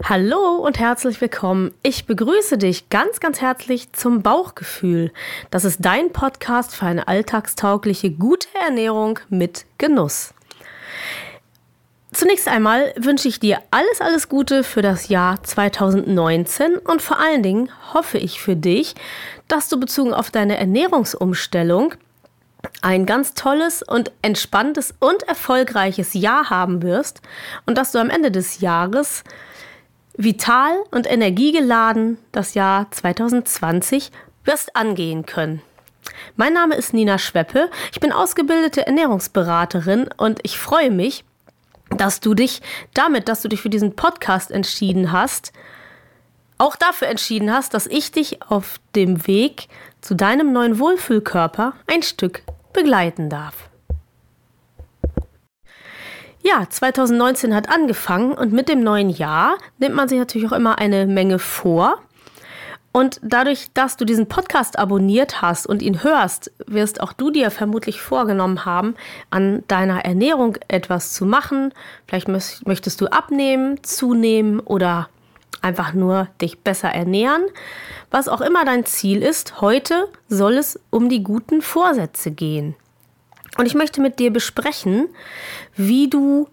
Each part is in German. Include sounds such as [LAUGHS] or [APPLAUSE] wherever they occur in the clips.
Hallo und herzlich willkommen. Ich begrüße dich ganz, ganz herzlich zum Bauchgefühl. Das ist dein Podcast für eine alltagstaugliche, gute Ernährung mit Genuss. Zunächst einmal wünsche ich dir alles, alles Gute für das Jahr 2019 und vor allen Dingen hoffe ich für dich, dass du bezogen auf deine Ernährungsumstellung ein ganz tolles und entspanntes und erfolgreiches Jahr haben wirst und dass du am Ende des Jahres vital und energiegeladen das Jahr 2020 wirst angehen können. Mein Name ist Nina Schweppe, ich bin ausgebildete Ernährungsberaterin und ich freue mich, dass du dich damit, dass du dich für diesen Podcast entschieden hast, auch dafür entschieden hast, dass ich dich auf dem Weg zu deinem neuen Wohlfühlkörper ein Stück begleiten darf. Ja, 2019 hat angefangen und mit dem neuen Jahr nimmt man sich natürlich auch immer eine Menge vor. Und dadurch, dass du diesen Podcast abonniert hast und ihn hörst, wirst auch du dir vermutlich vorgenommen haben, an deiner Ernährung etwas zu machen. Vielleicht möchtest du abnehmen, zunehmen oder einfach nur dich besser ernähren. Was auch immer dein Ziel ist, heute soll es um die guten Vorsätze gehen. Und ich möchte mit dir besprechen, wie du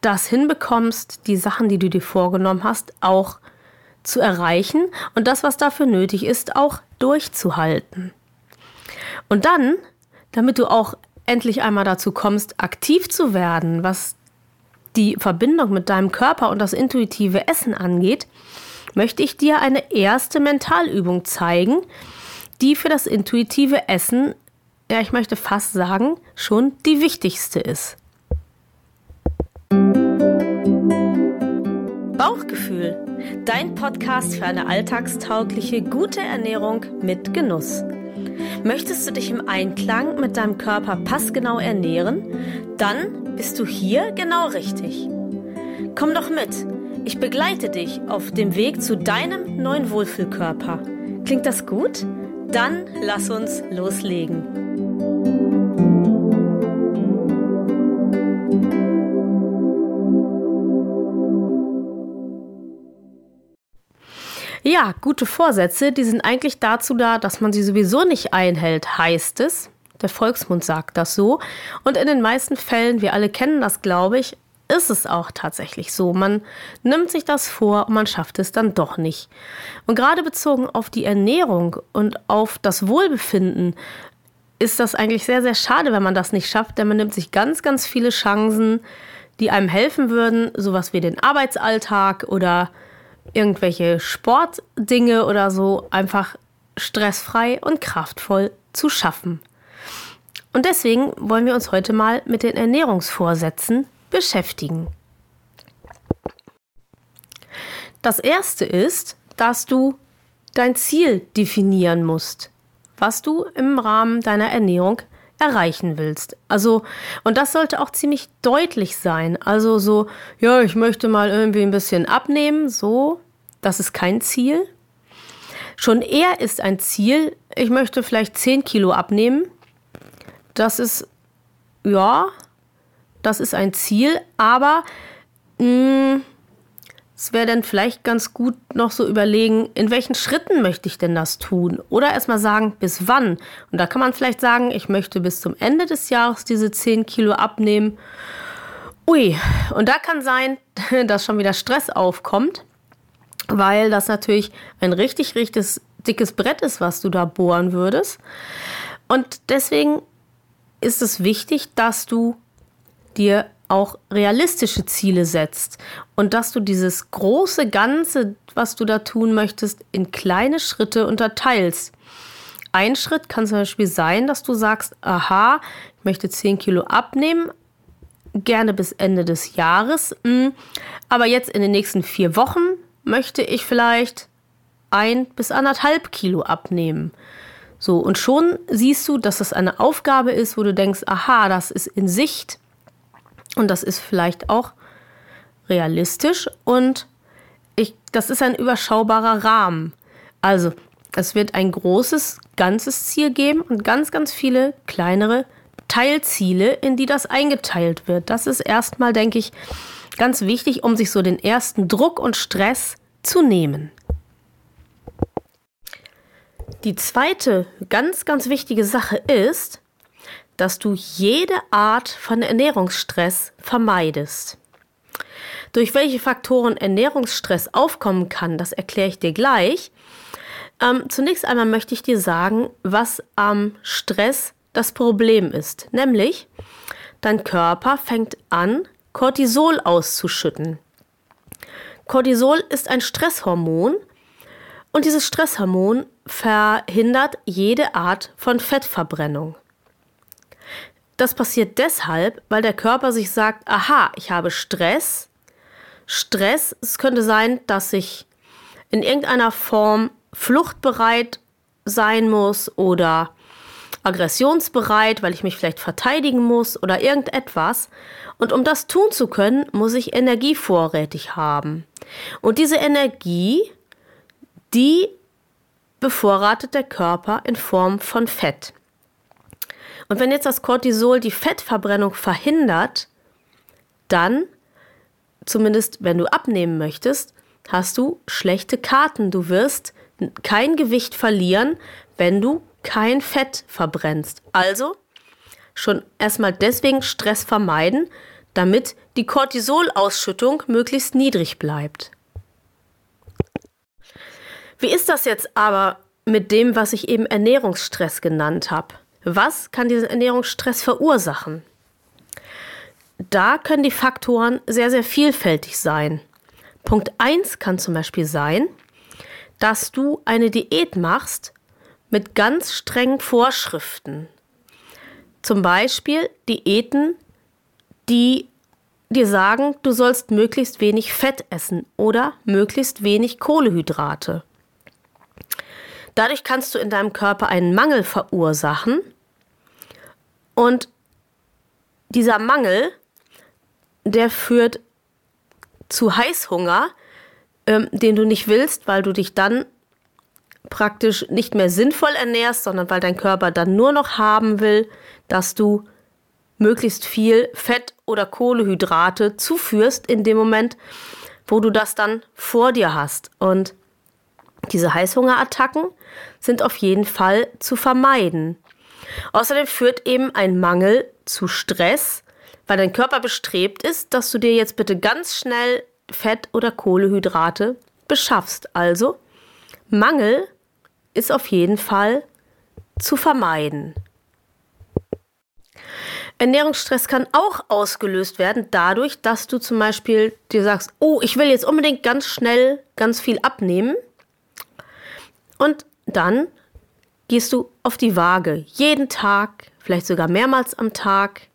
das hinbekommst, die Sachen, die du dir vorgenommen hast, auch zu erreichen und das, was dafür nötig ist, auch durchzuhalten. Und dann, damit du auch endlich einmal dazu kommst, aktiv zu werden, was die Verbindung mit deinem Körper und das intuitive Essen angeht, möchte ich dir eine erste Mentalübung zeigen, die für das intuitive Essen, ja, ich möchte fast sagen, schon die wichtigste ist. Bauchgefühl, dein Podcast für eine alltagstaugliche, gute Ernährung mit Genuss. Möchtest du dich im Einklang mit deinem Körper passgenau ernähren? Dann bist du hier genau richtig. Komm doch mit. Ich begleite dich auf dem Weg zu deinem neuen Wohlfühlkörper. Klingt das gut? Dann lass uns loslegen. Ja, gute Vorsätze, die sind eigentlich dazu da, dass man sie sowieso nicht einhält, heißt es. Der Volksmund sagt das so. Und in den meisten Fällen, wir alle kennen das, glaube ich, ist es auch tatsächlich so. Man nimmt sich das vor und man schafft es dann doch nicht. Und gerade bezogen auf die Ernährung und auf das Wohlbefinden ist das eigentlich sehr, sehr schade, wenn man das nicht schafft, denn man nimmt sich ganz, ganz viele Chancen, die einem helfen würden, sowas wie den Arbeitsalltag oder irgendwelche Sportdinge oder so einfach stressfrei und kraftvoll zu schaffen. Und deswegen wollen wir uns heute mal mit den Ernährungsvorsätzen beschäftigen. Das erste ist, dass du dein Ziel definieren musst, was du im Rahmen deiner Ernährung erreichen willst. Also, und das sollte auch ziemlich deutlich sein. Also so, ja, ich möchte mal irgendwie ein bisschen abnehmen, so, das ist kein Ziel. Schon eher ist ein Ziel, ich möchte vielleicht 10 Kilo abnehmen. Das ist, ja, das ist ein Ziel, aber mh, mm, es wäre dann vielleicht ganz gut noch so überlegen, in welchen Schritten möchte ich denn das tun? Oder erstmal sagen, bis wann? Und da kann man vielleicht sagen, ich möchte bis zum Ende des Jahres diese 10 Kilo abnehmen. Ui, und da kann sein, [LAUGHS] dass schon wieder Stress aufkommt, weil das natürlich ein richtig, richtig dickes Brett ist, was du da bohren würdest. Und deswegen ist es wichtig, dass du dir auch realistische Ziele setzt und dass du dieses große Ganze, was du da tun möchtest, in kleine Schritte unterteilst. Ein Schritt kann zum Beispiel sein, dass du sagst, aha, ich möchte 10 Kilo abnehmen, gerne bis Ende des Jahres, hm, aber jetzt in den nächsten vier Wochen möchte ich vielleicht ein bis anderthalb Kilo abnehmen. So, und schon siehst du, dass das eine Aufgabe ist, wo du denkst, aha, das ist in Sicht und das ist vielleicht auch realistisch und ich, das ist ein überschaubarer Rahmen. Also, es wird ein großes, ganzes Ziel geben und ganz, ganz viele kleinere Teilziele, in die das eingeteilt wird. Das ist erstmal, denke ich, Ganz wichtig, um sich so den ersten Druck und Stress zu nehmen. Die zweite ganz, ganz wichtige Sache ist, dass du jede Art von Ernährungsstress vermeidest. Durch welche Faktoren Ernährungsstress aufkommen kann, das erkläre ich dir gleich. Ähm, zunächst einmal möchte ich dir sagen, was am Stress das Problem ist. Nämlich, dein Körper fängt an, Cortisol auszuschütten. Cortisol ist ein Stresshormon und dieses Stresshormon verhindert jede Art von Fettverbrennung. Das passiert deshalb, weil der Körper sich sagt, aha, ich habe Stress. Stress, es könnte sein, dass ich in irgendeiner Form fluchtbereit sein muss oder aggressionsbereit, weil ich mich vielleicht verteidigen muss oder irgendetwas. Und um das tun zu können, muss ich Energie vorrätig haben. Und diese Energie, die bevorratet der Körper in Form von Fett. Und wenn jetzt das Cortisol die Fettverbrennung verhindert, dann, zumindest wenn du abnehmen möchtest, hast du schlechte Karten. Du wirst kein Gewicht verlieren, wenn du kein Fett verbrennst. Also schon erstmal deswegen Stress vermeiden, damit die Cortisolausschüttung möglichst niedrig bleibt. Wie ist das jetzt aber mit dem, was ich eben Ernährungsstress genannt habe? Was kann diesen Ernährungsstress verursachen? Da können die Faktoren sehr, sehr vielfältig sein. Punkt 1 kann zum Beispiel sein, dass du eine Diät machst mit ganz strengen Vorschriften. Zum Beispiel Diäten, die dir sagen, du sollst möglichst wenig Fett essen oder möglichst wenig Kohlehydrate. Dadurch kannst du in deinem Körper einen Mangel verursachen und dieser Mangel, der führt zu Heißhunger, ähm, den du nicht willst, weil du dich dann praktisch nicht mehr sinnvoll ernährst, sondern weil dein Körper dann nur noch haben will, dass du möglichst viel Fett oder Kohlehydrate zuführst in dem Moment, wo du das dann vor dir hast. Und diese Heißhungerattacken sind auf jeden Fall zu vermeiden. Außerdem führt eben ein Mangel zu Stress, weil dein Körper bestrebt ist, dass du dir jetzt bitte ganz schnell Fett oder Kohlehydrate beschaffst. Also Mangel ist auf jeden Fall zu vermeiden. Ernährungsstress kann auch ausgelöst werden dadurch, dass du zum Beispiel dir sagst, oh, ich will jetzt unbedingt ganz schnell ganz viel abnehmen. Und dann gehst du auf die Waage, jeden Tag, vielleicht sogar mehrmals am Tag.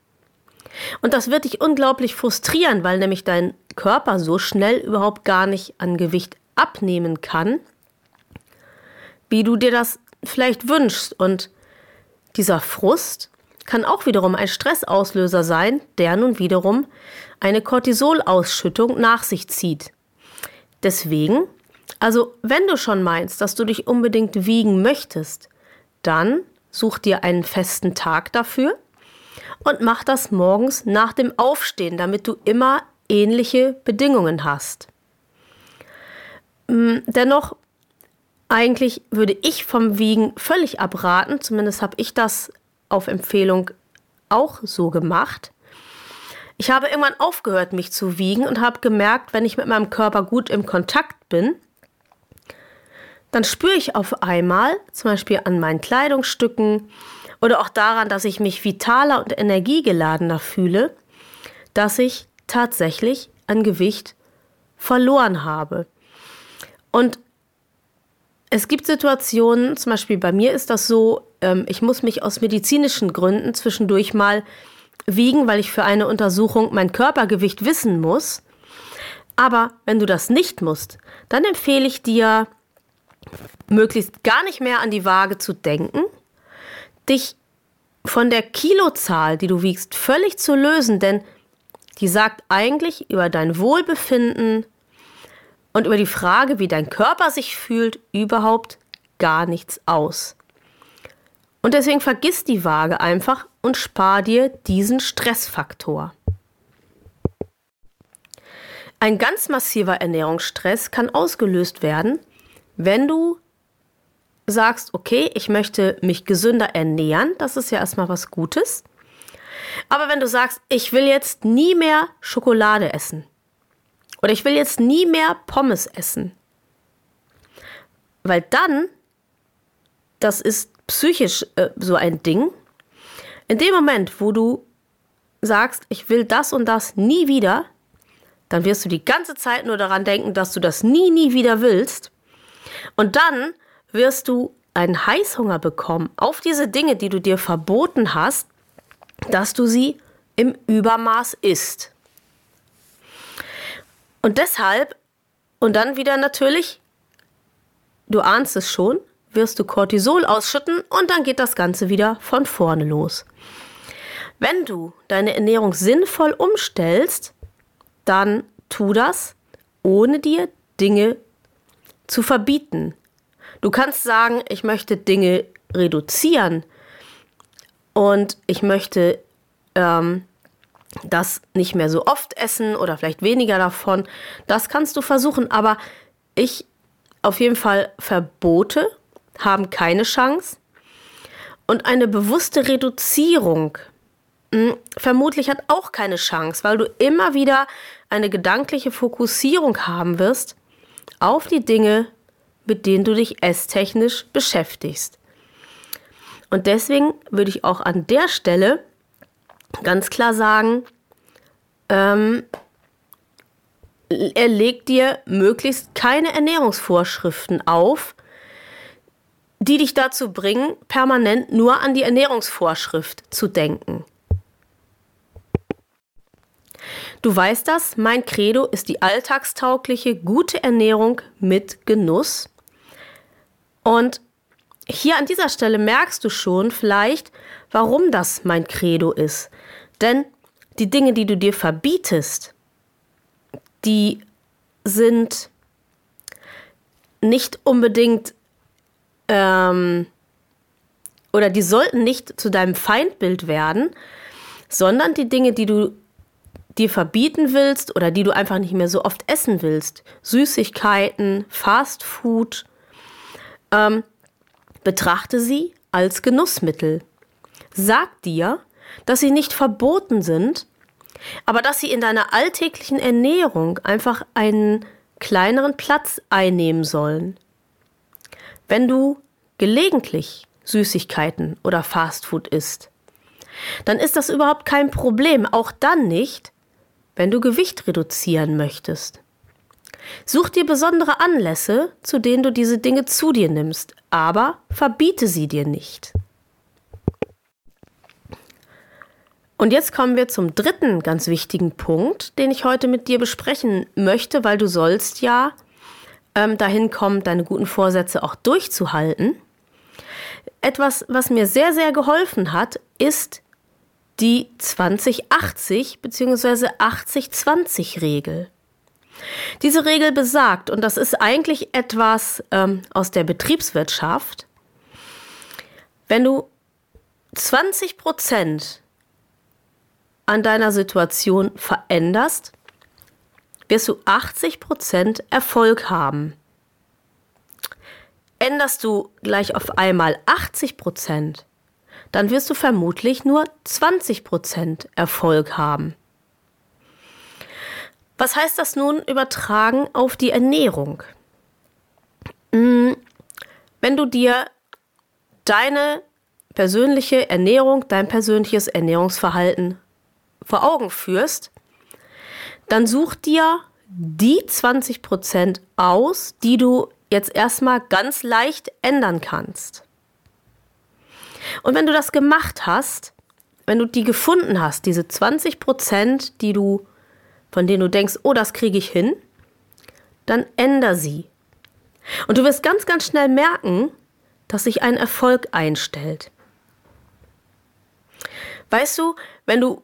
Und das wird dich unglaublich frustrieren, weil nämlich dein Körper so schnell überhaupt gar nicht an Gewicht abnehmen kann, wie du dir das vielleicht wünschst. Und dieser Frust kann auch wiederum ein Stressauslöser sein, der nun wiederum eine Cortisolausschüttung nach sich zieht. Deswegen, also wenn du schon meinst, dass du dich unbedingt wiegen möchtest, dann such dir einen festen Tag dafür und mach das morgens nach dem Aufstehen, damit du immer ähnliche Bedingungen hast. Mm, dennoch, eigentlich würde ich vom Wiegen völlig abraten, zumindest habe ich das auf Empfehlung auch so gemacht. Ich habe irgendwann aufgehört, mich zu wiegen und habe gemerkt, wenn ich mit meinem Körper gut im Kontakt bin, dann spüre ich auf einmal, zum Beispiel an meinen Kleidungsstücken oder auch daran, dass ich mich vitaler und energiegeladener fühle, dass ich tatsächlich an Gewicht verloren habe. Und es gibt Situationen, zum Beispiel bei mir ist das so, ähm, ich muss mich aus medizinischen Gründen zwischendurch mal wiegen, weil ich für eine Untersuchung mein Körpergewicht wissen muss. Aber wenn du das nicht musst, dann empfehle ich dir, möglichst gar nicht mehr an die Waage zu denken, dich von der Kilozahl, die du wiegst, völlig zu lösen, denn die sagt eigentlich über dein Wohlbefinden und über die Frage, wie dein Körper sich fühlt, überhaupt gar nichts aus. Und deswegen vergiss die Waage einfach und spar dir diesen Stressfaktor. Ein ganz massiver Ernährungsstress kann ausgelöst werden, wenn du sagst, okay, ich möchte mich gesünder ernähren, das ist ja erstmal was Gutes. Aber wenn du sagst, ich will jetzt nie mehr Schokolade essen oder ich will jetzt nie mehr Pommes essen, weil dann, das ist psychisch äh, so ein Ding, in dem Moment, wo du sagst, ich will das und das nie wieder, dann wirst du die ganze Zeit nur daran denken, dass du das nie, nie wieder willst. Und dann wirst du einen Heißhunger bekommen auf diese Dinge, die du dir verboten hast, dass du sie im Übermaß isst. Und deshalb, und dann wieder natürlich, du ahnst es schon, wirst du Cortisol ausschütten und dann geht das Ganze wieder von vorne los. Wenn du deine Ernährung sinnvoll umstellst, dann tu das, ohne dir Dinge zu verbieten. Du kannst sagen, ich möchte Dinge reduzieren und ich möchte ähm, das nicht mehr so oft essen oder vielleicht weniger davon. Das kannst du versuchen, aber ich auf jeden Fall Verbote haben keine Chance und eine bewusste Reduzierung hm, vermutlich hat auch keine Chance, weil du immer wieder eine gedankliche Fokussierung haben wirst auf die Dinge, mit denen du dich esstechnisch beschäftigst. Und deswegen würde ich auch an der Stelle ganz klar sagen, ähm, er legt dir möglichst keine Ernährungsvorschriften auf, die dich dazu bringen, permanent nur an die Ernährungsvorschrift zu denken. Du weißt das, mein Credo ist die alltagstaugliche, gute Ernährung mit Genuss. Und hier an dieser Stelle merkst du schon vielleicht, warum das mein Credo ist. Denn die Dinge, die du dir verbietest, die sind nicht unbedingt ähm, oder die sollten nicht zu deinem Feindbild werden, sondern die Dinge, die du dir verbieten willst oder die du einfach nicht mehr so oft essen willst, Süßigkeiten, Fast Food, ähm, betrachte sie als Genussmittel. Sag dir, dass sie nicht verboten sind, aber dass sie in deiner alltäglichen Ernährung einfach einen kleineren Platz einnehmen sollen. Wenn du gelegentlich Süßigkeiten oder Fastfood isst, dann ist das überhaupt kein Problem, auch dann nicht, wenn du Gewicht reduzieren möchtest. Such dir besondere Anlässe, zu denen du diese Dinge zu dir nimmst, aber verbiete sie dir nicht. Und jetzt kommen wir zum dritten ganz wichtigen Punkt, den ich heute mit dir besprechen möchte, weil du sollst ja ähm, dahin kommen, deine guten Vorsätze auch durchzuhalten. Etwas, was mir sehr, sehr geholfen hat, ist die 2080 bzw. 80-20 Regel. Diese Regel besagt, und das ist eigentlich etwas ähm, aus der Betriebswirtschaft, wenn du 20 Prozent an deiner Situation veränderst, wirst du 80 Prozent Erfolg haben. Änderst du gleich auf einmal 80 Prozent, dann wirst du vermutlich nur 20 Prozent Erfolg haben. Was heißt das nun übertragen auf die Ernährung? Hm, wenn du dir deine persönliche Ernährung, dein persönliches Ernährungsverhalten vor Augen führst, dann such dir die 20 Prozent aus, die du jetzt erstmal ganz leicht ändern kannst. Und wenn du das gemacht hast, wenn du die gefunden hast, diese 20 Prozent, die du, von denen du denkst, oh, das kriege ich hin, dann änder sie. Und du wirst ganz, ganz schnell merken, dass sich ein Erfolg einstellt. Weißt du, wenn du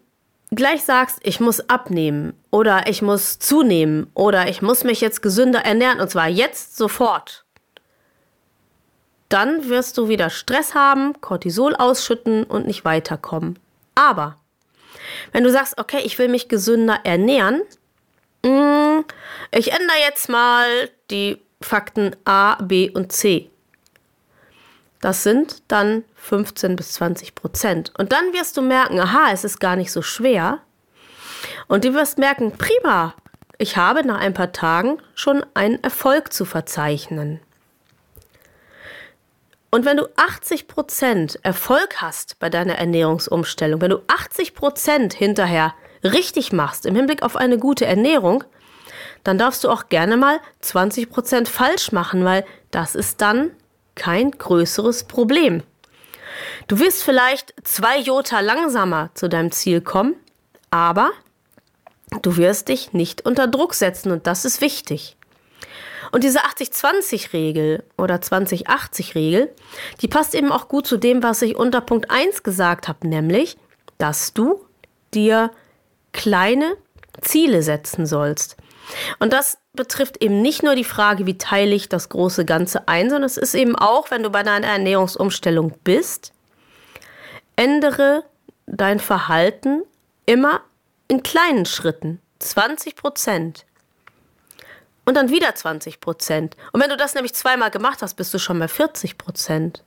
gleich sagst, ich muss abnehmen oder ich muss zunehmen oder ich muss mich jetzt gesünder ernähren und zwar jetzt sofort, dann wirst du wieder Stress haben, Cortisol ausschütten und nicht weiterkommen. Aber wenn du sagst, okay, ich will mich gesünder ernähren, hm, ich ändere jetzt mal die Fakten A, B und C. Das sind dann 15 bis 20 Prozent. Und dann wirst du merken, aha, es ist gar nicht so schwer. Und du wirst merken, prima, ich habe nach ein paar Tagen schon einen Erfolg zu verzeichnen. Und wenn du 80 Prozent Erfolg hast bei deiner Ernährungsumstellung, wenn du 80 Prozent hinterher richtig machst im Hinblick auf eine gute Ernährung, dann darfst du auch gerne mal 20 Prozent falsch machen, weil das ist dann kein größeres Problem. Du wirst vielleicht zwei Jota langsamer zu deinem Ziel kommen, aber du wirst dich nicht unter Druck setzen und das ist wichtig. Und diese 80-20-Regel oder 20-80-Regel, die passt eben auch gut zu dem, was ich unter Punkt 1 gesagt habe, nämlich, dass du dir kleine Ziele setzen sollst. Und das betrifft eben nicht nur die Frage, wie teile ich das große Ganze ein, sondern es ist eben auch, wenn du bei deiner Ernährungsumstellung bist, ändere dein Verhalten immer in kleinen Schritten. 20 Prozent. Und dann wieder 20 Prozent. Und wenn du das nämlich zweimal gemacht hast, bist du schon bei 40 Prozent.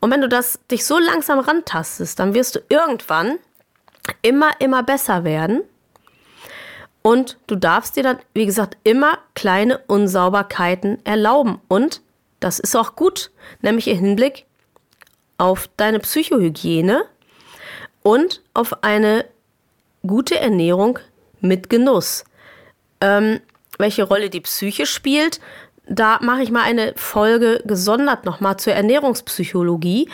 Und wenn du das dich so langsam rantastest, dann wirst du irgendwann immer, immer besser werden und du darfst dir dann, wie gesagt, immer kleine Unsauberkeiten erlauben. Und das ist auch gut, nämlich im Hinblick auf deine Psychohygiene und auf eine gute Ernährung mit Genuss. Ähm, welche Rolle die Psyche spielt, da mache ich mal eine Folge gesondert nochmal zur Ernährungspsychologie,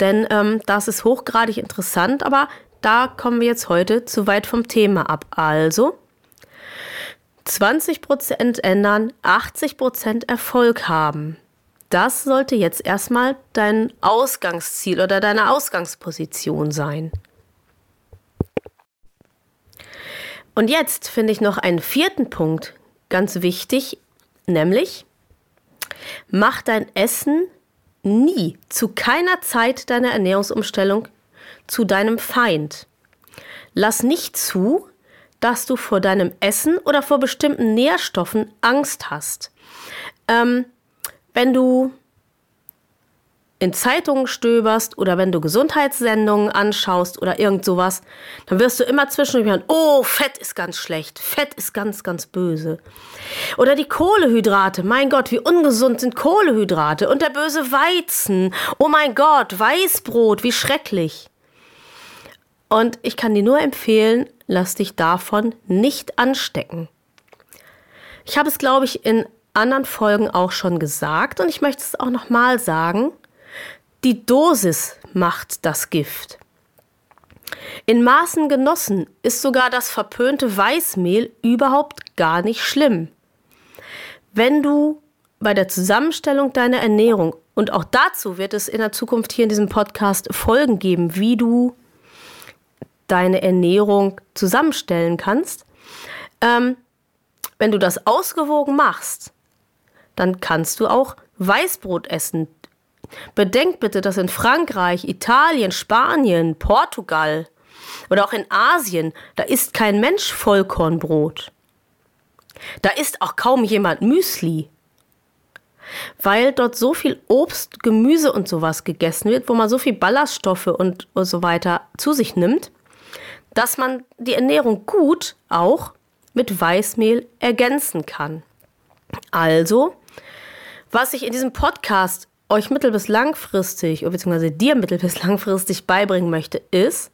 denn ähm, das ist hochgradig interessant, aber da kommen wir jetzt heute zu weit vom Thema ab. Also 20% ändern, 80% Erfolg haben. Das sollte jetzt erstmal dein Ausgangsziel oder deine Ausgangsposition sein. Und jetzt finde ich noch einen vierten Punkt ganz wichtig, nämlich mach dein Essen nie zu keiner Zeit deiner Ernährungsumstellung zu deinem Feind. Lass nicht zu, dass du vor deinem Essen oder vor bestimmten Nährstoffen Angst hast. Ähm, wenn du in Zeitungen stöberst oder wenn du Gesundheitssendungen anschaust oder irgend sowas, dann wirst du immer zwischendurch hören, oh, Fett ist ganz schlecht, Fett ist ganz, ganz böse. Oder die Kohlehydrate, mein Gott, wie ungesund sind Kohlehydrate und der böse Weizen, oh mein Gott, Weißbrot, wie schrecklich. Und ich kann dir nur empfehlen, lass dich davon nicht anstecken. Ich habe es, glaube ich, in anderen Folgen auch schon gesagt und ich möchte es auch nochmal sagen. Die Dosis macht das Gift. In Maßen genossen ist sogar das verpönte Weißmehl überhaupt gar nicht schlimm. Wenn du bei der Zusammenstellung deiner Ernährung, und auch dazu wird es in der Zukunft hier in diesem Podcast Folgen geben, wie du deine Ernährung zusammenstellen kannst. Ähm, wenn du das ausgewogen machst, dann kannst du auch Weißbrot essen. Bedenkt bitte, dass in Frankreich, Italien, Spanien, Portugal oder auch in Asien, da isst kein Mensch Vollkornbrot. Da isst auch kaum jemand Müsli. Weil dort so viel Obst, Gemüse und sowas gegessen wird, wo man so viel Ballaststoffe und, und so weiter zu sich nimmt, dass man die Ernährung gut auch mit Weißmehl ergänzen kann. Also, was ich in diesem Podcast euch mittel- bis langfristig, beziehungsweise dir mittel- bis langfristig beibringen möchte, ist,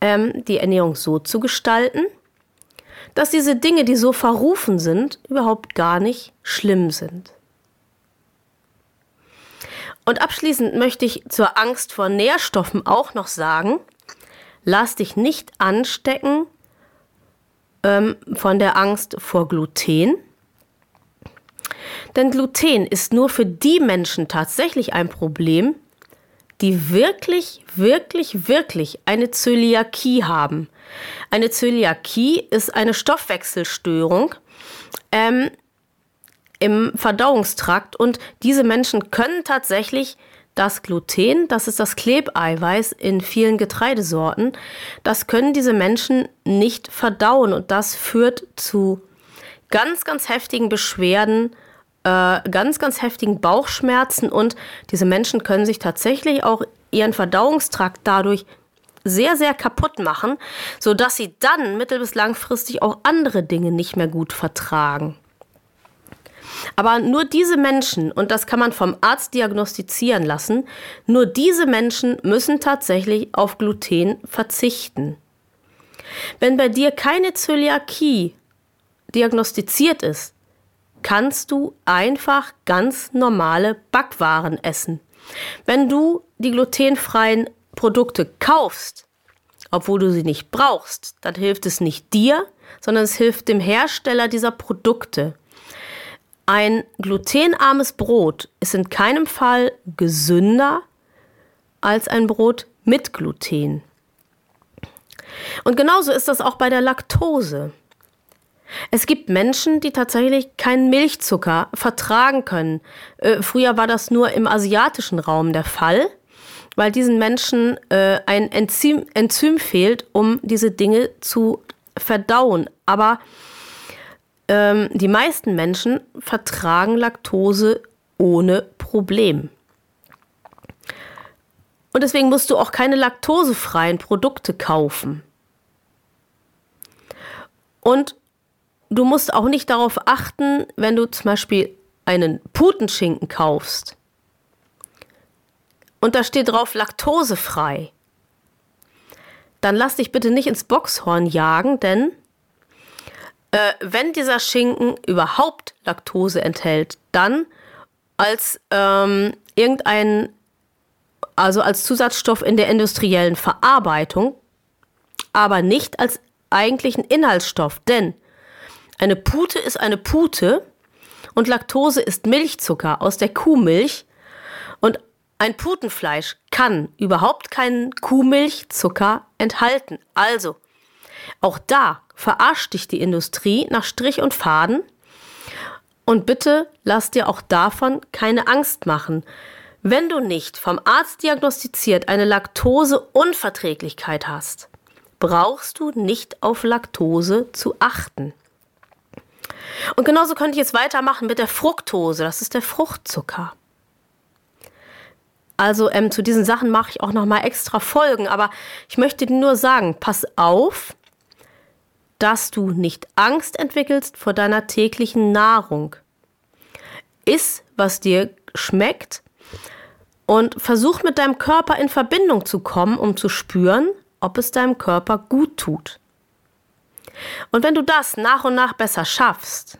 ähm, die Ernährung so zu gestalten, dass diese Dinge, die so verrufen sind, überhaupt gar nicht schlimm sind. Und abschließend möchte ich zur Angst vor Nährstoffen auch noch sagen, lass dich nicht anstecken ähm, von der Angst vor Gluten. Denn Gluten ist nur für die Menschen tatsächlich ein Problem, die wirklich, wirklich, wirklich eine Zöliakie haben. Eine Zöliakie ist eine Stoffwechselstörung ähm, im Verdauungstrakt und diese Menschen können tatsächlich das Gluten, das ist das Klebeiweiß in vielen Getreidesorten, das können diese Menschen nicht verdauen und das führt zu ganz, ganz heftigen Beschwerden, äh, ganz, ganz heftigen Bauchschmerzen und diese Menschen können sich tatsächlich auch ihren Verdauungstrakt dadurch sehr, sehr kaputt machen, sodass sie dann mittel- bis langfristig auch andere Dinge nicht mehr gut vertragen. Aber nur diese Menschen, und das kann man vom Arzt diagnostizieren lassen, nur diese Menschen müssen tatsächlich auf Gluten verzichten. Wenn bei dir keine Zöliakie diagnostiziert ist, kannst du einfach ganz normale Backwaren essen. Wenn du die glutenfreien Produkte kaufst, obwohl du sie nicht brauchst, dann hilft es nicht dir, sondern es hilft dem Hersteller dieser Produkte. Ein glutenarmes Brot ist in keinem Fall gesünder als ein Brot mit Gluten. Und genauso ist das auch bei der Laktose. Es gibt Menschen, die tatsächlich keinen Milchzucker vertragen können. Äh, früher war das nur im asiatischen Raum der Fall, weil diesen Menschen äh, ein Enzym, Enzym fehlt, um diese Dinge zu verdauen. Aber ähm, die meisten Menschen vertragen Laktose ohne Problem. Und deswegen musst du auch keine laktosefreien Produkte kaufen. Und du musst auch nicht darauf achten, wenn du zum Beispiel einen Putenschinken kaufst und da steht drauf laktosefrei. Dann lass dich bitte nicht ins Boxhorn jagen, denn äh, wenn dieser Schinken überhaupt Laktose enthält, dann als ähm, irgendein, also als Zusatzstoff in der industriellen Verarbeitung, aber nicht als eigentlichen Inhaltsstoff, denn eine Pute ist eine Pute und Laktose ist Milchzucker aus der Kuhmilch und ein Putenfleisch kann überhaupt keinen Kuhmilchzucker enthalten. Also, auch da verarscht dich die Industrie nach Strich und Faden. Und bitte lass dir auch davon keine Angst machen. Wenn du nicht vom Arzt diagnostiziert eine Laktoseunverträglichkeit hast, brauchst du nicht auf Laktose zu achten. Und genauso könnte ich jetzt weitermachen mit der Fructose, das ist der Fruchtzucker. Also ähm, zu diesen Sachen mache ich auch noch mal extra Folgen, aber ich möchte dir nur sagen, pass auf, dass du nicht Angst entwickelst vor deiner täglichen Nahrung. Iss, was dir schmeckt und versuch mit deinem Körper in Verbindung zu kommen, um zu spüren, ob es deinem Körper gut tut. Und wenn du das nach und nach besser schaffst,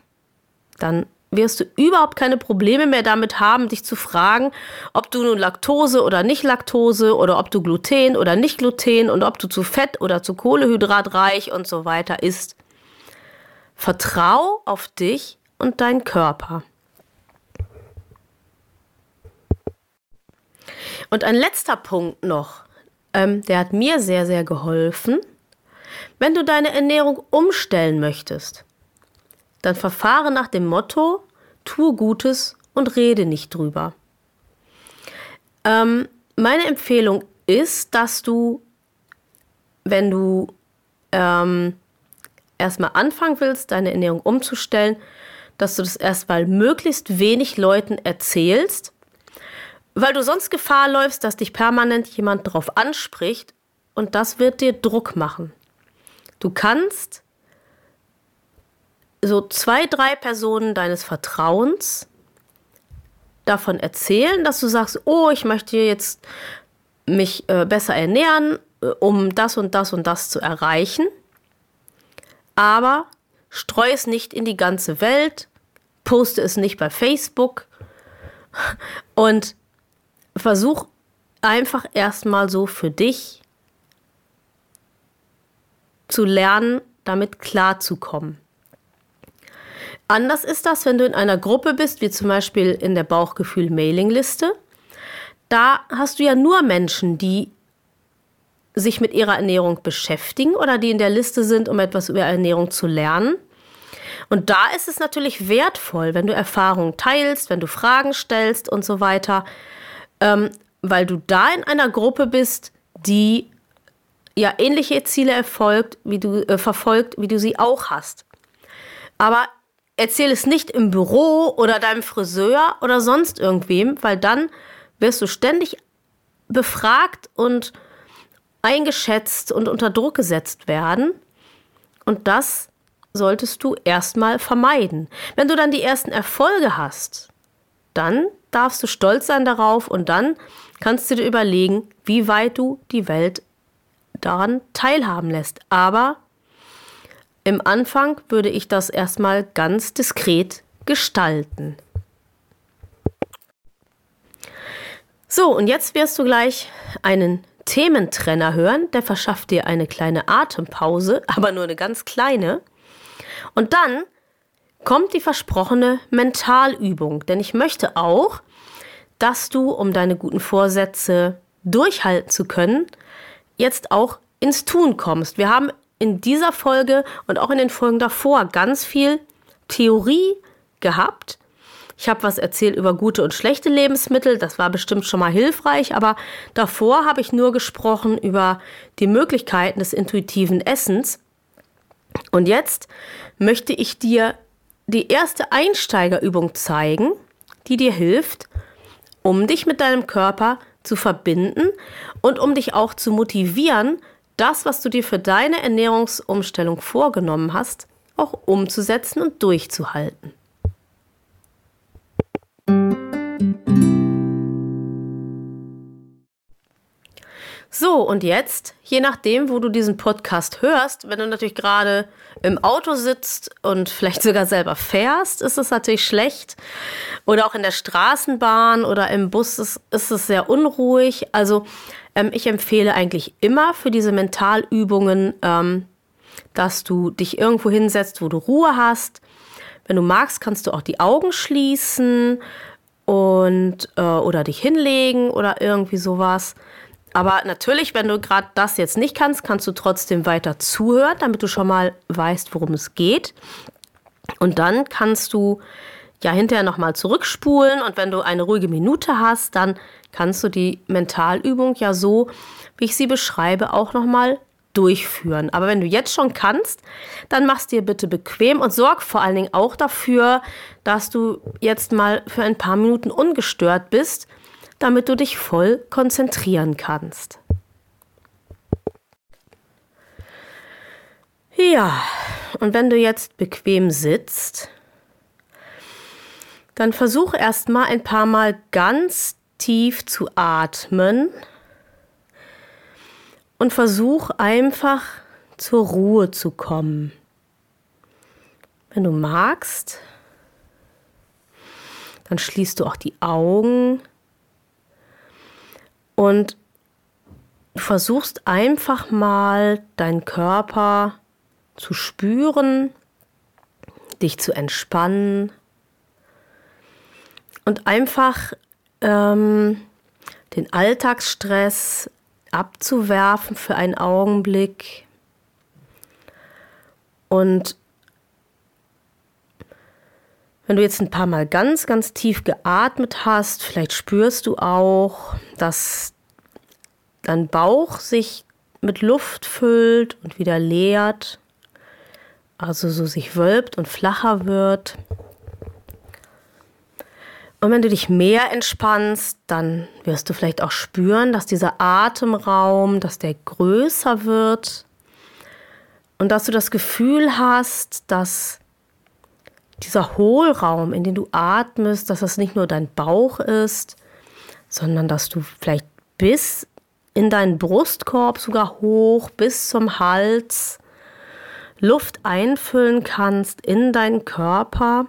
dann wirst du überhaupt keine Probleme mehr damit haben, dich zu fragen, ob du nun Laktose oder nicht Laktose oder ob du Gluten oder nicht Gluten und ob du zu Fett oder zu Kohlehydratreich und so weiter isst. Vertrau auf dich und deinen Körper. Und ein letzter Punkt noch, ähm, der hat mir sehr, sehr geholfen. Wenn du deine Ernährung umstellen möchtest, dann verfahre nach dem Motto, tue Gutes und rede nicht drüber. Ähm, meine Empfehlung ist, dass du, wenn du ähm, erstmal anfangen willst, deine Ernährung umzustellen, dass du das erstmal möglichst wenig Leuten erzählst, weil du sonst Gefahr läufst, dass dich permanent jemand darauf anspricht und das wird dir Druck machen. Du kannst so zwei, drei Personen deines Vertrauens davon erzählen, dass du sagst, oh, ich möchte jetzt mich äh, besser ernähren, äh, um das und das und das zu erreichen. Aber streu es nicht in die ganze Welt, poste es nicht bei Facebook und versuch einfach erstmal so für dich zu lernen, damit klarzukommen. Anders ist das, wenn du in einer Gruppe bist, wie zum Beispiel in der Bauchgefühl-Mailingliste. Da hast du ja nur Menschen, die sich mit ihrer Ernährung beschäftigen oder die in der Liste sind, um etwas über Ernährung zu lernen. Und da ist es natürlich wertvoll, wenn du Erfahrungen teilst, wenn du Fragen stellst und so weiter. ähm, weil du da in einer Gruppe bist, die ja ähnliche Ziele erfolgt, wie du äh, verfolgt, wie du sie auch hast. Aber erzähl es nicht im Büro oder deinem Friseur oder sonst irgendwem, weil dann wirst du ständig befragt und eingeschätzt und unter Druck gesetzt werden. Und das solltest du erstmal vermeiden. Wenn du dann die ersten Erfolge hast, dann darfst du stolz sein darauf und dann kannst du dir überlegen, wie weit du die Welt daran teilhaben lässt. Aber im Anfang würde ich das erstmal ganz diskret gestalten. So, und jetzt wirst du gleich einen Thementrenner hören, der verschafft dir eine kleine Atempause, [LAUGHS] aber nur eine ganz kleine. Und dann kommt die versprochene Mentalübung, denn ich möchte auch, dass du, um deine guten Vorsätze durchhalten zu können, jetzt auch ins Tun kommst. Wir haben in dieser Folge und auch in den Folgen davor ganz viel Theorie gehabt. Ich habe was erzählt über gute und schlechte Lebensmittel, das war bestimmt schon mal hilfreich, aber davor habe ich nur gesprochen über die Möglichkeiten des intuitiven Essens. Und jetzt möchte ich dir die erste Einsteigerübung zeigen, die dir hilft, um dich mit deinem Körper zu verbinden und um dich auch zu motivieren, das, was du dir für deine Ernährungsumstellung vorgenommen hast, auch umzusetzen und durchzuhalten. So, und jetzt, je nachdem, wo du diesen Podcast hörst, wenn du natürlich gerade im Auto sitzt und vielleicht sogar selber fährst, ist es natürlich schlecht. Oder auch in der Straßenbahn oder im Bus ist, ist es sehr unruhig. Also ähm, ich empfehle eigentlich immer für diese Mentalübungen, ähm, dass du dich irgendwo hinsetzt, wo du Ruhe hast. Wenn du magst, kannst du auch die Augen schließen und äh, oder dich hinlegen oder irgendwie sowas. Aber natürlich, wenn du gerade das jetzt nicht kannst, kannst du trotzdem weiter zuhören, damit du schon mal weißt, worum es geht. Und dann kannst du ja hinterher nochmal zurückspulen und wenn du eine ruhige Minute hast, dann kannst du die Mentalübung ja so, wie ich sie beschreibe, auch nochmal durchführen. Aber wenn du jetzt schon kannst, dann machst dir bitte bequem und sorg vor allen Dingen auch dafür, dass du jetzt mal für ein paar Minuten ungestört bist damit du dich voll konzentrieren kannst. Ja, und wenn du jetzt bequem sitzt, dann versuch erstmal ein paar Mal ganz tief zu atmen und versuch einfach zur Ruhe zu kommen. Wenn du magst, dann schließt du auch die Augen und versuchst einfach mal deinen Körper zu spüren, dich zu entspannen. Und einfach ähm, den Alltagsstress abzuwerfen für einen Augenblick. Und wenn du jetzt ein paar Mal ganz, ganz tief geatmet hast, vielleicht spürst du auch, dass dein Bauch sich mit Luft füllt und wieder leert, also so sich wölbt und flacher wird. Und wenn du dich mehr entspannst, dann wirst du vielleicht auch spüren, dass dieser Atemraum, dass der größer wird und dass du das Gefühl hast, dass dieser Hohlraum, in den du atmest, dass das nicht nur dein Bauch ist, sondern dass du vielleicht bis in deinen Brustkorb sogar hoch bis zum Hals Luft einfüllen kannst in deinen Körper.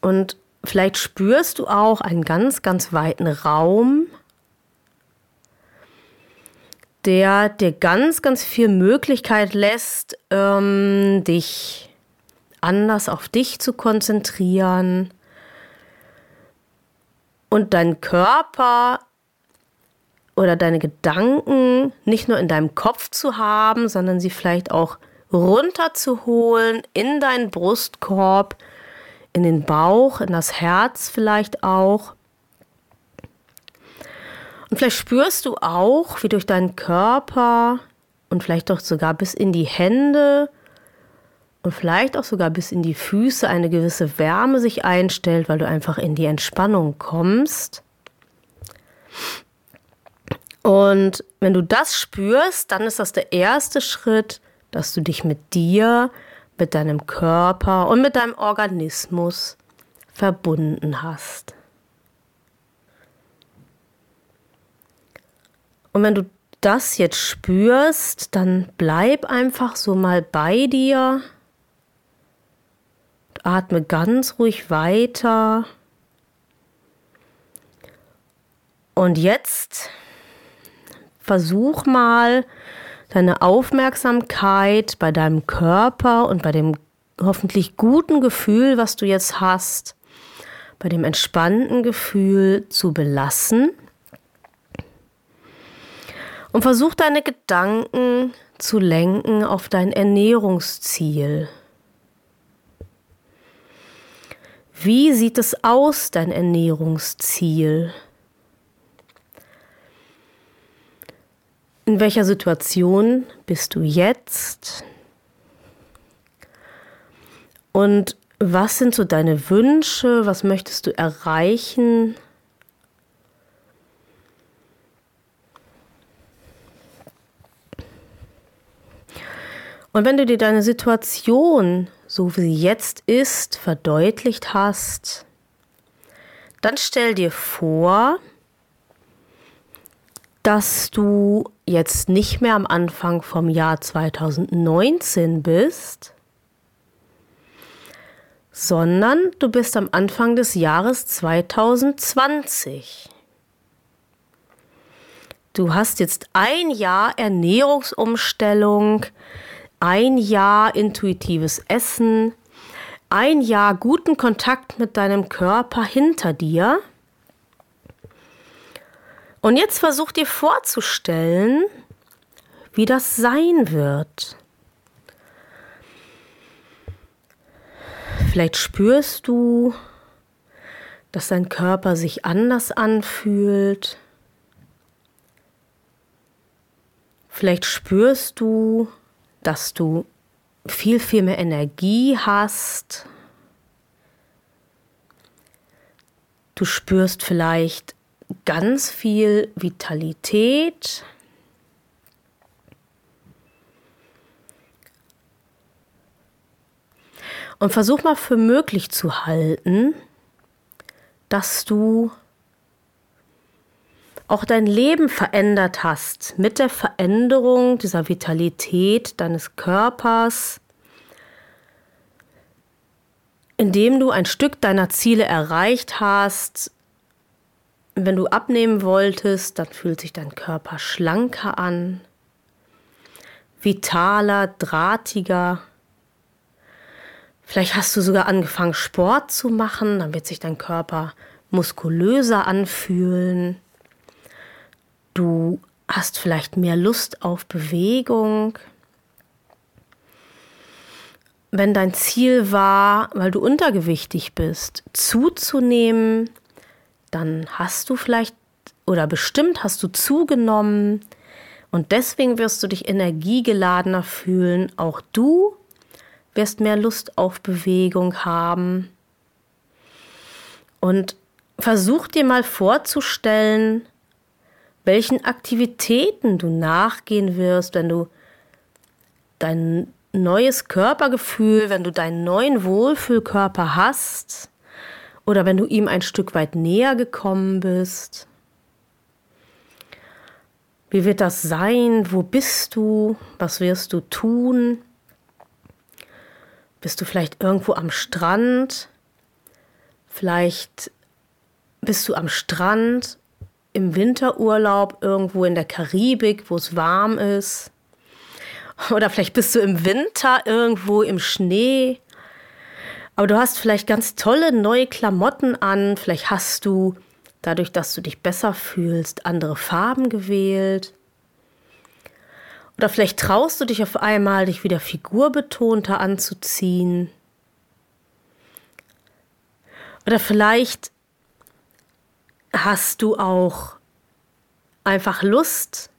Und vielleicht spürst du auch einen ganz, ganz weiten Raum, der dir ganz, ganz viel Möglichkeit lässt, ähm, dich anders auf dich zu konzentrieren und deinen Körper oder deine Gedanken nicht nur in deinem Kopf zu haben, sondern sie vielleicht auch runterzuholen in deinen Brustkorb, in den Bauch, in das Herz vielleicht auch. Und vielleicht spürst du auch, wie durch deinen Körper und vielleicht auch sogar bis in die Hände und vielleicht auch sogar bis in die Füße eine gewisse Wärme sich einstellt, weil du einfach in die Entspannung kommst. Und wenn du das spürst, dann ist das der erste Schritt, dass du dich mit dir, mit deinem Körper und mit deinem Organismus verbunden hast. Und wenn du das jetzt spürst, dann bleib einfach so mal bei dir. Atme ganz ruhig weiter. Und jetzt versuch mal deine Aufmerksamkeit bei deinem Körper und bei dem hoffentlich guten Gefühl, was du jetzt hast, bei dem entspannten Gefühl zu belassen. Und versuch deine Gedanken zu lenken auf dein Ernährungsziel. Wie sieht es aus, dein Ernährungsziel? In welcher Situation bist du jetzt? Und was sind so deine Wünsche? Was möchtest du erreichen? Und wenn du dir deine Situation, so wie sie jetzt ist, verdeutlicht hast, dann stell dir vor, dass du jetzt nicht mehr am Anfang vom Jahr 2019 bist, sondern du bist am Anfang des Jahres 2020. Du hast jetzt ein Jahr Ernährungsumstellung, ein Jahr intuitives Essen, ein Jahr guten Kontakt mit deinem Körper hinter dir und jetzt versuch dir vorzustellen, wie das sein wird. Vielleicht spürst du, dass dein Körper sich anders anfühlt. Vielleicht spürst du, dass du viel, viel mehr Energie hast. Du spürst vielleicht ganz viel Vitalität. Und versuch mal für möglich zu halten, dass du auch dein Leben verändert hast mit der Veränderung dieser Vitalität deines Körpers, indem du ein Stück deiner Ziele erreicht hast, wenn du abnehmen wolltest, dann fühlt sich dein Körper schlanker an, vitaler, drahtiger. Vielleicht hast du sogar angefangen, Sport zu machen, dann wird sich dein Körper muskulöser anfühlen. Du hast vielleicht mehr Lust auf Bewegung. Wenn dein Ziel war, weil du untergewichtig bist, zuzunehmen, dann hast du vielleicht oder bestimmt hast du zugenommen und deswegen wirst du dich energiegeladener fühlen. Auch du wirst mehr Lust auf Bewegung haben. Und versuch dir mal vorzustellen, welchen Aktivitäten du nachgehen wirst, wenn du dein neues Körpergefühl, wenn du deinen neuen Wohlfühlkörper hast oder wenn du ihm ein Stück weit näher gekommen bist. Wie wird das sein? Wo bist du? Was wirst du tun? Bist du vielleicht irgendwo am Strand? Vielleicht bist du am Strand im Winterurlaub irgendwo in der Karibik, wo es warm ist. Oder vielleicht bist du im Winter irgendwo im Schnee aber du hast vielleicht ganz tolle neue Klamotten an, vielleicht hast du dadurch, dass du dich besser fühlst, andere Farben gewählt. Oder vielleicht traust du dich auf einmal, dich wieder figurbetonter anzuziehen. Oder vielleicht hast du auch einfach Lust,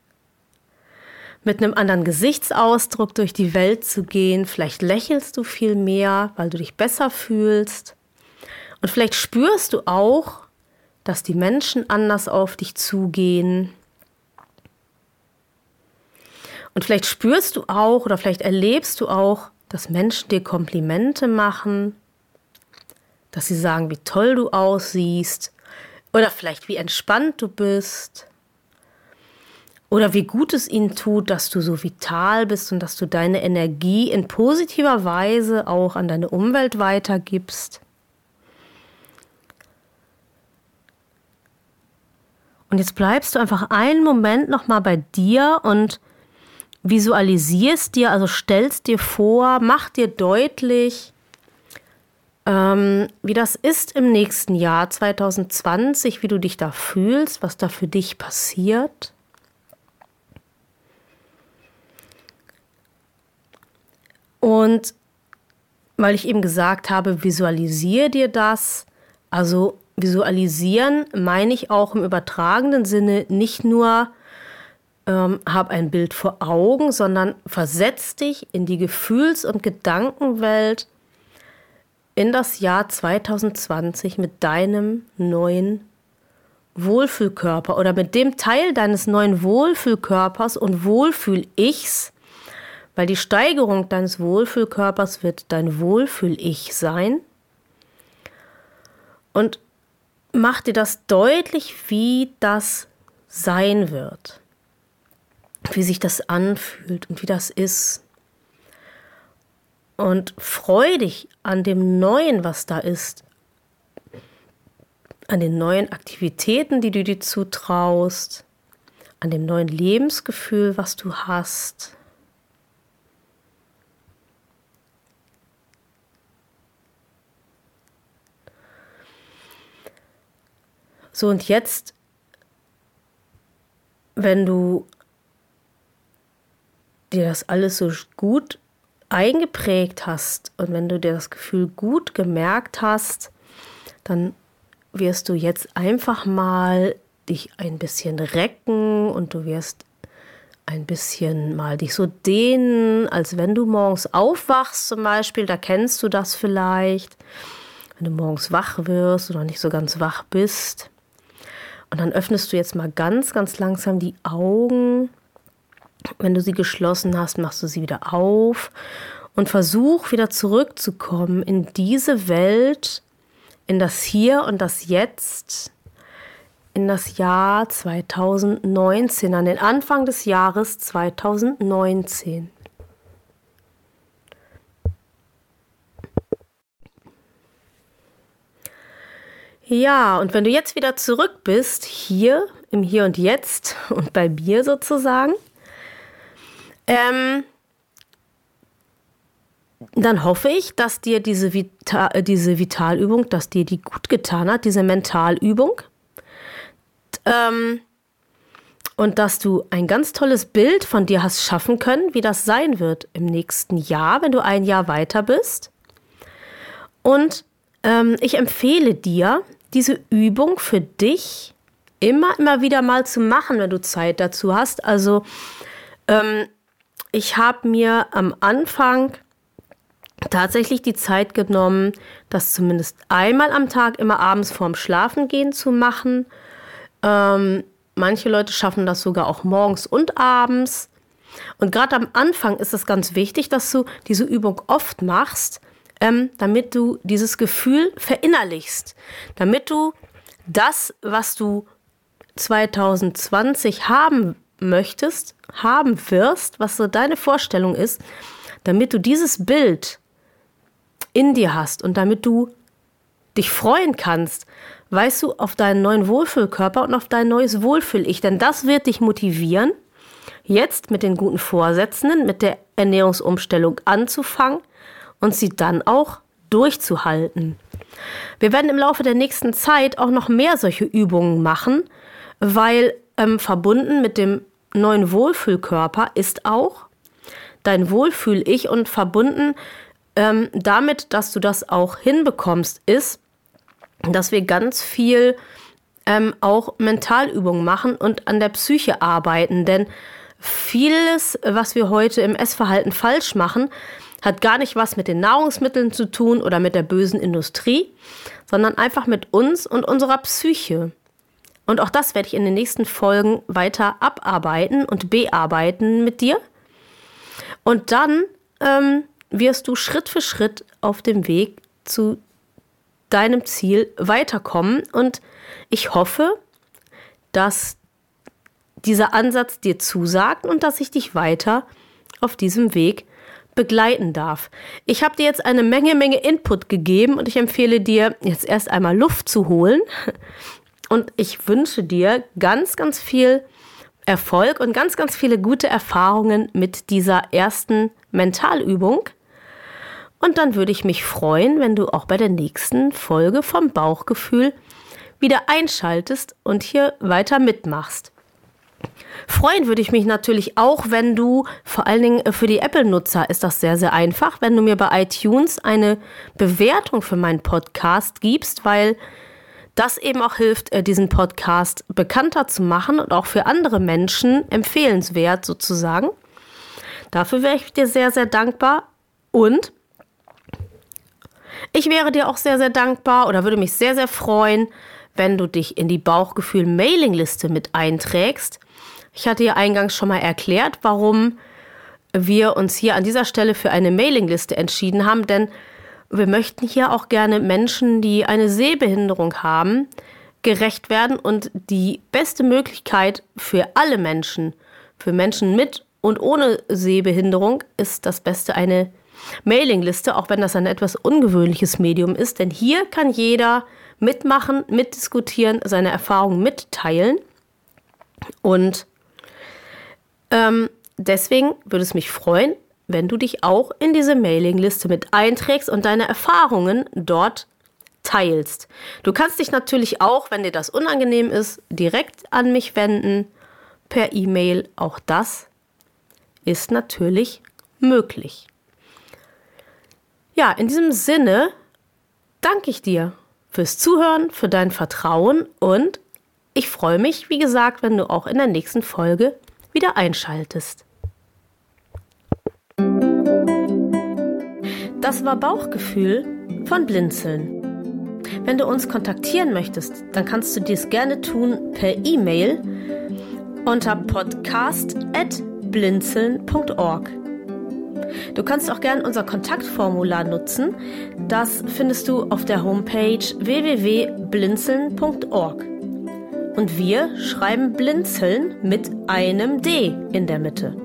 mit einem anderen Gesichtsausdruck durch die Welt zu gehen. Vielleicht lächelst du viel mehr, weil du dich besser fühlst. Und vielleicht spürst du auch, dass die Menschen anders auf dich zugehen. Und vielleicht spürst du auch oder vielleicht erlebst du auch, dass Menschen dir Komplimente machen, dass sie sagen, wie toll du aussiehst oder vielleicht wie entspannt du bist oder wie gut es ihnen tut, dass du so vital bist und dass du deine Energie in positiver Weise auch an deine Umwelt weitergibst. Und jetzt bleibst du einfach einen Moment nochmal bei dir und visualisierst dir, also stellst dir vor, mach dir deutlich, ähm, wie das ist im nächsten Jahr 2020, wie du dich da fühlst, was da für dich passiert. Und weil ich eben gesagt habe, visualisiere dir das, also visualisieren meine ich auch im übertragenen Sinne nicht nur ähm, hab ein Bild vor Augen, sondern versetz dich in die Gefühls- und Gedankenwelt in das Jahr 2020 mit deinem neuen Wohlfühlkörper oder mit dem Teil deines neuen Wohlfühlkörpers und Wohlfühl-Ichs, weil die Steigerung deines Wohlfühlkörpers wird dein Wohlfühl-Ich sein. Und mach dir das deutlich, wie das sein wird wie sich das anfühlt und wie das ist. Und freu dich an dem Neuen, was da ist, an den neuen Aktivitäten, die du dir zutraust, an dem neuen Lebensgefühl, was du hast. So, und jetzt, wenn du dir das alles so gut eingeprägt hast und wenn du dir das Gefühl gut gemerkt hast, dann wirst du jetzt einfach mal dich ein bisschen recken und du wirst ein bisschen mal dich so dehnen, als wenn du morgens aufwachst zum Beispiel, da kennst du das vielleicht, wenn du morgens wach wirst oder nicht so ganz wach bist. Und dann öffnest du jetzt mal ganz, ganz langsam die Augen wenn du sie geschlossen hast, machst du sie wieder auf und versuch wieder zurückzukommen in diese Welt, in das Hier und das Jetzt, in das Jahr 2019, an den Anfang des Jahres 2019. Ja, und wenn du jetzt wieder zurück bist, hier im Hier und Jetzt [LAUGHS] und bei mir sozusagen, ähm, dann hoffe ich, dass dir diese, Vita äh, diese Vitalübung, dass dir die gut getan hat, diese Mentalübung. Ähm, und dass du ein ganz tolles Bild von dir hast schaffen können, wie das sein wird im nächsten Jahr, wenn du ein Jahr weiter bist. Und ähm, ich empfehle dir, diese Übung für dich immer, immer wieder mal zu machen, wenn du Zeit dazu hast. Also ähm, ich habe mir am Anfang tatsächlich die Zeit genommen, das zumindest einmal am Tag immer abends vorm Schlafengehen zu machen. Ähm, manche Leute schaffen das sogar auch morgens und abends. Und gerade am Anfang ist es ganz wichtig, dass du diese Übung oft machst, ähm, damit du dieses Gefühl verinnerlichst, damit du das, was du 2020 haben möchtest, haben wirst, was so deine Vorstellung ist, damit du dieses Bild in dir hast und damit du dich freuen kannst, weißt du, auf deinen neuen Wohlfühlkörper und auf dein neues Wohlfühl-Ich. Denn das wird dich motivieren, jetzt mit den guten Vorsätzen, mit der Ernährungsumstellung anzufangen und sie dann auch durchzuhalten. Wir werden im Laufe der nächsten Zeit auch noch mehr solche Übungen machen, weil ähm, verbunden mit dem neuen Wohlfühlkörper ist auch dein Wohlfühl-Ich und verbunden ähm, damit, dass du das auch hinbekommst, ist, dass wir ganz viel ähm, auch Mentalübungen machen und an der Psyche arbeiten. Denn vieles, was wir heute im Essverhalten falsch machen, hat gar nicht was mit den Nahrungsmitteln zu tun oder mit der bösen Industrie, sondern einfach mit uns und unserer Psyche. Und auch das werde ich in den nächsten Folgen weiter abarbeiten und bearbeiten mit dir. Und dann ähm, wirst du Schritt für Schritt auf dem Weg zu deinem Ziel weiterkommen. Und ich hoffe, dass dieser Ansatz dir zusagt und dass ich dich weiter auf diesem Weg begleiten darf. Ich habe dir jetzt eine Menge, Menge Input gegeben und ich empfehle dir, jetzt erst einmal Luft zu holen. Und ich wünsche dir ganz, ganz viel Erfolg und ganz, ganz viele gute Erfahrungen mit dieser ersten Mentalübung. Und dann würde ich mich freuen, wenn du auch bei der nächsten Folge vom Bauchgefühl wieder einschaltest und hier weiter mitmachst. Freuen würde ich mich natürlich auch, wenn du, vor allen Dingen äh, für die Apple-Nutzer ist das sehr, sehr einfach, wenn du mir bei iTunes eine Bewertung für meinen Podcast gibst, weil das eben auch hilft, äh, diesen Podcast bekannter zu machen und auch für andere Menschen empfehlenswert sozusagen. Dafür wäre ich dir sehr, sehr dankbar. Und ich wäre dir auch sehr, sehr dankbar oder würde mich sehr, sehr freuen, wenn du dich in die Bauchgefühl-Mailingliste mit einträgst. Ich hatte ja eingangs schon mal erklärt, warum wir uns hier an dieser Stelle für eine Mailingliste entschieden haben, denn wir möchten hier auch gerne Menschen, die eine Sehbehinderung haben, gerecht werden und die beste Möglichkeit für alle Menschen, für Menschen mit und ohne Sehbehinderung, ist das Beste eine Mailingliste, auch wenn das ein etwas ungewöhnliches Medium ist, denn hier kann jeder mitmachen, mitdiskutieren, seine Erfahrungen mitteilen. Und ähm, deswegen würde es mich freuen, wenn du dich auch in diese Mailingliste mit einträgst und deine Erfahrungen dort teilst. Du kannst dich natürlich auch, wenn dir das unangenehm ist, direkt an mich wenden per E-Mail. Auch das ist natürlich möglich. Ja, in diesem Sinne danke ich dir fürs Zuhören, für dein Vertrauen und ich freue mich, wie gesagt, wenn du auch in der nächsten Folge wieder einschaltest. Das war Bauchgefühl von Blinzeln. Wenn du uns kontaktieren möchtest, dann kannst du dies gerne tun per E-Mail unter podcast.blinzeln.org. Du kannst auch gerne unser Kontaktformular nutzen. Das findest du auf der Homepage www.blinzeln.org. Und wir schreiben Blinzeln mit einem D in der Mitte.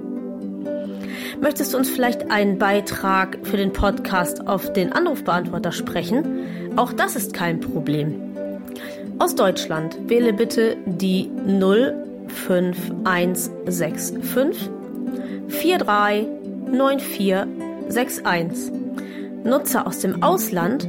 Möchtest du uns vielleicht einen Beitrag für den Podcast auf den Anrufbeantworter sprechen? Auch das ist kein Problem. Aus Deutschland wähle bitte die 05165 439461. Nutzer aus dem Ausland